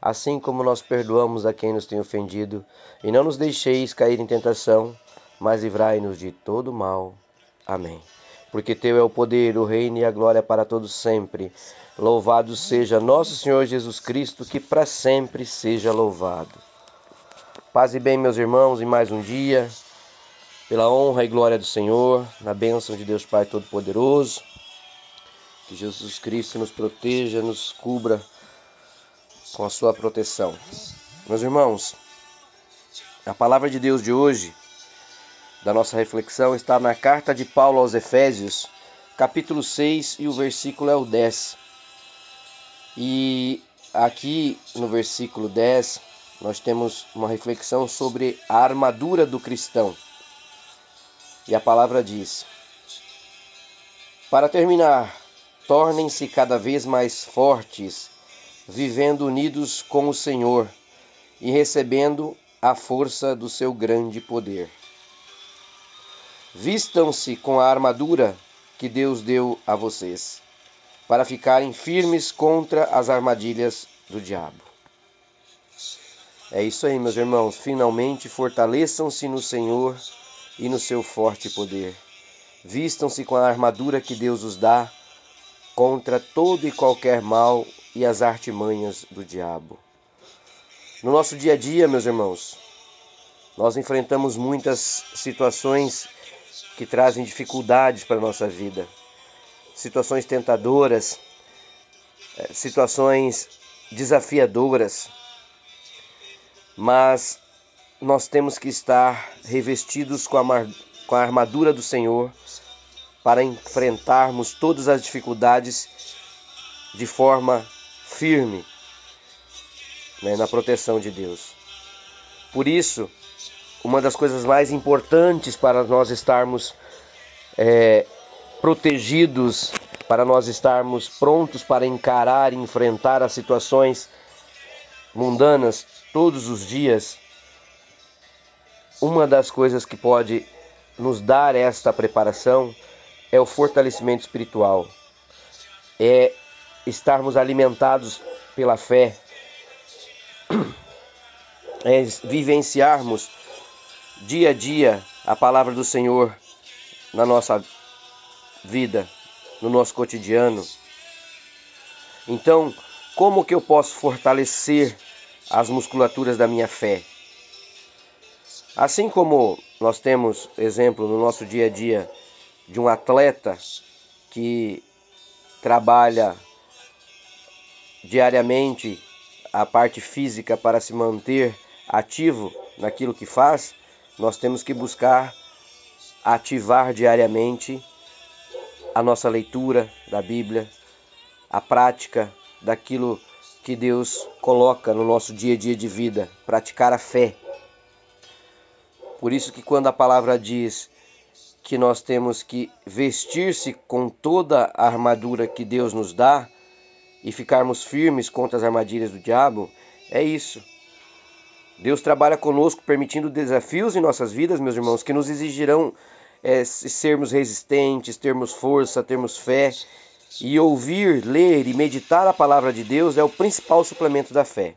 assim como nós perdoamos a quem nos tem ofendido, e não nos deixeis cair em tentação, mas livrai-nos de todo mal. Amém. Porque teu é o poder, o reino e a glória para todos sempre. Louvado seja nosso Senhor Jesus Cristo, que para sempre seja louvado. Paz e bem, meus irmãos, em mais um dia, pela honra e glória do Senhor, na bênção de Deus Pai Todo-Poderoso. Que Jesus Cristo nos proteja, nos cubra com a sua proteção. Meus irmãos, a palavra de Deus de hoje, da nossa reflexão, está na carta de Paulo aos Efésios, capítulo 6 e o versículo é o 10. E aqui no versículo 10, nós temos uma reflexão sobre a armadura do cristão. E a palavra diz: Para terminar, tornem-se cada vez mais fortes vivendo unidos com o Senhor e recebendo a força do seu grande poder. Vistam-se com a armadura que Deus deu a vocês, para ficarem firmes contra as armadilhas do diabo. É isso aí, meus irmãos. Finalmente fortaleçam-se no Senhor e no seu forte poder. Vistam-se com a armadura que Deus os dá contra todo e qualquer mal e as artimanhas do diabo. No nosso dia a dia, meus irmãos, nós enfrentamos muitas situações que trazem dificuldades para a nossa vida, situações tentadoras, eh, situações desafiadoras, mas nós temos que estar revestidos com a, com a armadura do Senhor para enfrentarmos todas as dificuldades de forma firme né, na proteção de Deus. Por isso, uma das coisas mais importantes para nós estarmos é, protegidos, para nós estarmos prontos para encarar e enfrentar as situações mundanas todos os dias, uma das coisas que pode nos dar esta preparação é o fortalecimento espiritual, é estarmos alimentados pela fé, é vivenciarmos dia a dia a palavra do Senhor na nossa vida, no nosso cotidiano. Então, como que eu posso fortalecer as musculaturas da minha fé? Assim como nós temos exemplo no nosso dia a dia de um atleta que trabalha diariamente a parte física para se manter ativo naquilo que faz, nós temos que buscar ativar diariamente a nossa leitura da Bíblia, a prática daquilo que Deus coloca no nosso dia a dia de vida, praticar a fé. Por isso que quando a palavra diz que nós temos que vestir-se com toda a armadura que Deus nos dá e ficarmos firmes contra as armadilhas do diabo, é isso. Deus trabalha conosco permitindo desafios em nossas vidas, meus irmãos, que nos exigirão é, sermos resistentes, termos força, termos fé. E ouvir, ler e meditar a palavra de Deus é o principal suplemento da fé.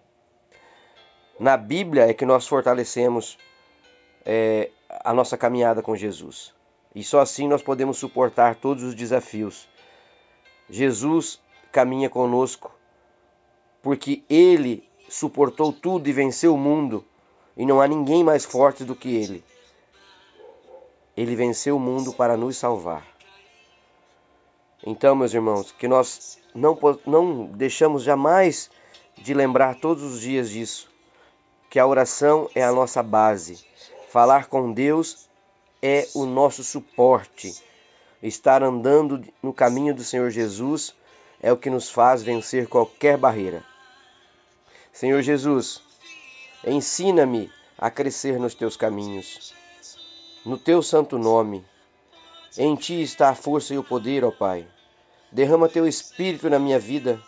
Na Bíblia é que nós fortalecemos é, a nossa caminhada com Jesus. E só assim nós podemos suportar todos os desafios. Jesus caminha conosco porque ele suportou tudo e venceu o mundo, e não há ninguém mais forte do que ele. Ele venceu o mundo para nos salvar. Então, meus irmãos, que nós não, não deixamos jamais de lembrar todos os dias disso, que a oração é a nossa base. Falar com Deus é o nosso suporte. Estar andando no caminho do Senhor Jesus é o que nos faz vencer qualquer barreira. Senhor Jesus, ensina-me a crescer nos teus caminhos. No teu santo nome, em ti está a força e o poder, ó Pai. Derrama teu espírito na minha vida.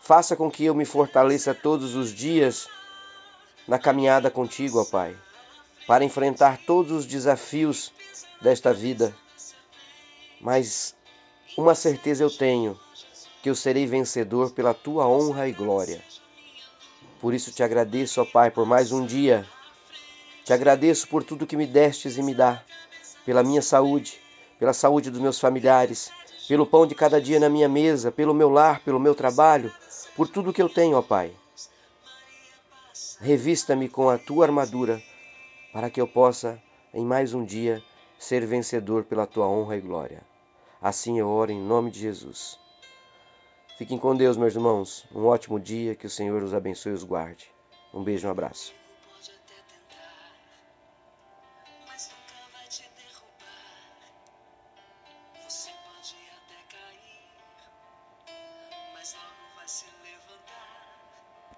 Faça com que eu me fortaleça todos os dias na caminhada contigo, ó Pai, para enfrentar todos os desafios desta vida. Mas uma certeza eu tenho, que eu serei vencedor pela tua honra e glória. Por isso te agradeço, ó Pai, por mais um dia. Te agradeço por tudo que me destes e me dá, pela minha saúde, pela saúde dos meus familiares, pelo pão de cada dia na minha mesa, pelo meu lar, pelo meu trabalho, por tudo que eu tenho, ó Pai. Revista-me com a tua armadura, para que eu possa, em mais um dia, ser vencedor pela tua honra e glória. Assim eu oro em nome de Jesus. Fiquem com Deus, meus irmãos. Um ótimo dia, que o Senhor os abençoe e os guarde. Um beijo, um abraço.